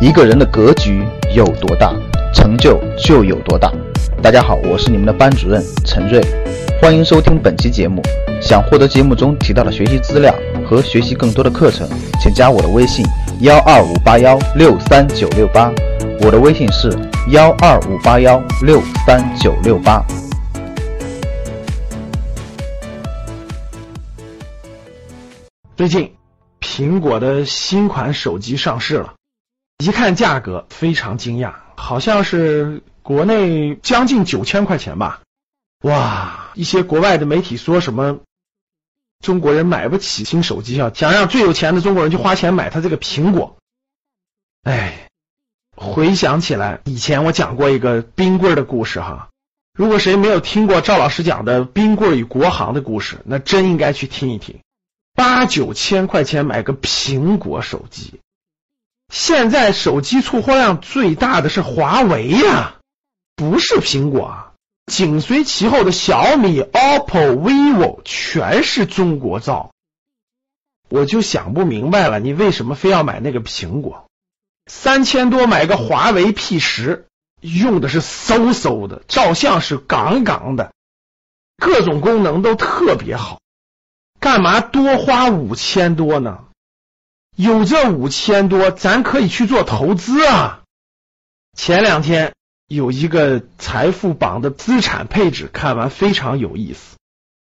一个人的格局有多大，成就就有多大。大家好，我是你们的班主任陈瑞，欢迎收听本期节目。想获得节目中提到的学习资料和学习更多的课程，请加我的微信幺二五八幺六三九六八。我的微信是幺二五八幺六三九六八。最近，苹果的新款手机上市了，一看价格非常惊讶，好像是国内将近九千块钱吧。哇，一些国外的媒体说什么中国人买不起新手机啊，想让最有钱的中国人去花钱买他这个苹果。哎，回想起来，以前我讲过一个冰棍的故事哈。如果谁没有听过赵老师讲的冰棍与国行的故事，那真应该去听一听。八九千块钱买个苹果手机，现在手机出货量最大的是华为呀，不是苹果啊。紧随其后的小米、OPPO、vivo 全是中国造，我就想不明白了，你为什么非要买那个苹果？三千多买个华为 P 十，用的是嗖嗖的，照相是杠杠的，各种功能都特别好。干嘛多花五千多呢？有这五千多，咱可以去做投资啊！前两天有一个财富榜的资产配置，看完非常有意思。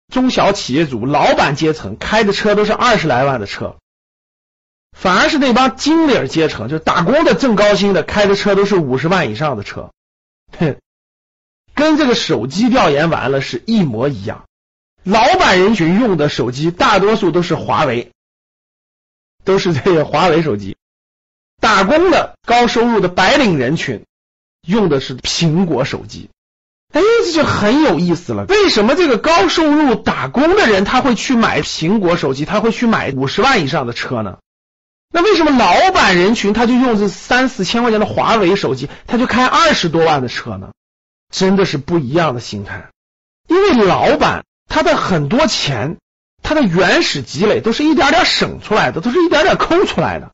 中小企业主、老板阶层开的车都是二十来万的车，反而是那帮经理阶层，就是打工的、挣高薪的，开的车都是五十万以上的车。哼，跟这个手机调研完了是一模一样。老板人群用的手机大多数都是华为，都是这个华为手机。打工的高收入的白领人群用的是苹果手机。哎，这就很有意思了。为什么这个高收入打工的人他会去买苹果手机，他会去买五十万以上的车呢？那为什么老板人群他就用这三四千块钱的华为手机，他就开二十多万的车呢？真的是不一样的心态。因为老板。他的很多钱，他的原始积累都是一点点省出来的，都是一点点抠出来的。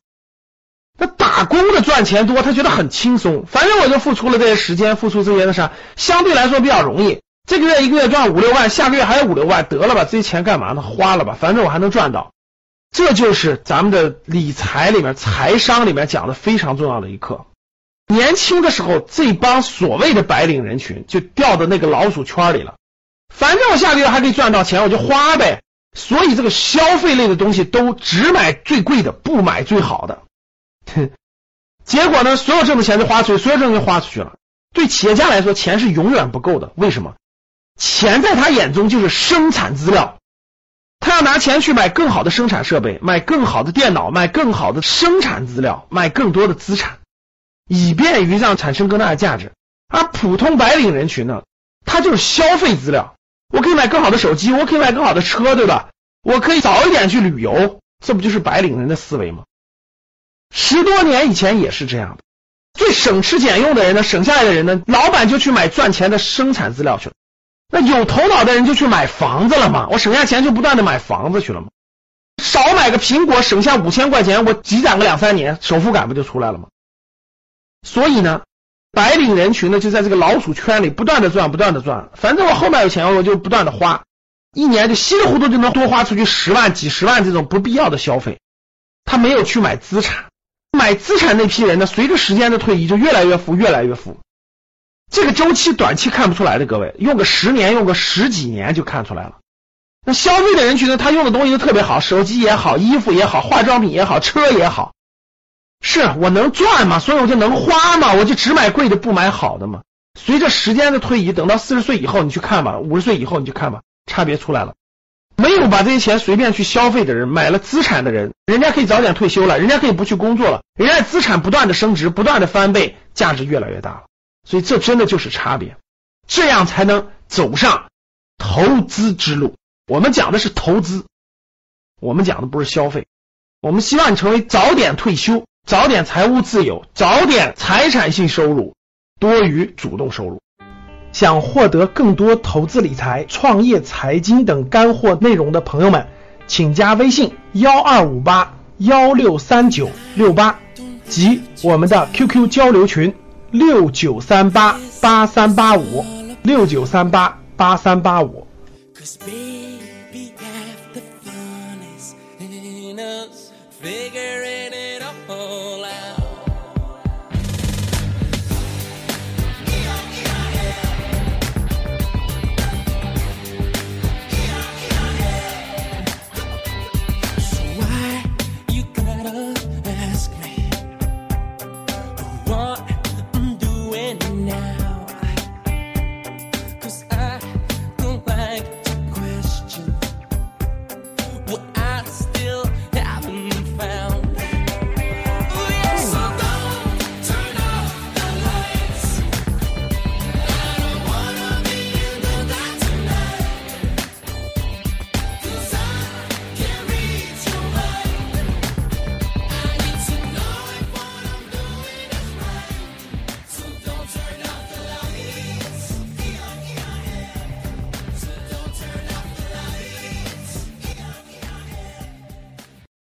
那打工的赚钱多，他觉得很轻松，反正我就付出了这些时间，付出这些的啥，相对来说比较容易。这个月一个月赚五六万，下个月还有五六万，得了吧，这些钱干嘛呢？花了吧，反正我还能赚到。这就是咱们的理财里面、财商里面讲的非常重要的一课。年轻的时候，这帮所谓的白领人群就掉到那个老鼠圈里了。反正我下个月还可以赚到钱，我就花呗。所以这个消费类的东西都只买最贵的，不买最好的。结果呢，所有挣的钱就花出去，所有挣的钱花出去了。对企业家来说，钱是永远不够的。为什么？钱在他眼中就是生产资料，他要拿钱去买更好的生产设备，买更好的电脑，买更好的生产资料，买更多的资产，以便于让产生更大的价值。而普通白领人群呢，他就是消费资料。我可以买更好的手机，我可以买更好的车，对吧？我可以早一点去旅游，这不就是白领人的思维吗？十多年以前也是这样的。最省吃俭用的人呢，省下来的人呢，老板就去买赚钱的生产资料去了。那有头脑的人就去买房子了嘛，我省下钱就不断的买房子去了嘛。少买个苹果，省下五千块钱，我积攒个两三年，首付感不就出来了吗？所以呢。白领人群呢，就在这个老鼠圈里不断的赚，不断的赚。反正我后面有钱，我就不断的花，一年就稀里糊涂就能多花出去十万、几十万这种不必要的消费。他没有去买资产，买资产那批人呢，随着时间的推移，就越来越富，越来越富。这个周期短期看不出来的，各位用个十年，用个十几年就看出来了。那消费的人群呢，他用的东西都特别好，手机也好，衣服也好，化妆品也好，车也好。是我能赚嘛，所以我就能花嘛，我就只买贵的，不买好的嘛。随着时间的推移，等到四十岁以后，你去看吧，五十岁以后你去看吧，差别出来了。没有把这些钱随便去消费的人，买了资产的人，人家可以早点退休了，人家可以不去工作了，人家资产不断的升值，不断的翻倍，价值越来越大了。所以这真的就是差别，这样才能走上投资之路。我们讲的是投资，我们讲的不是消费。我们希望你成为早点退休。早点财务自由，早点财产性收入多于主动收入。想获得更多投资理财、创业财经等干货内容的朋友们，请加微信幺二五八幺六三九六八。及我们的 QQ 交流群六九三八八三八五六九三八八三八五。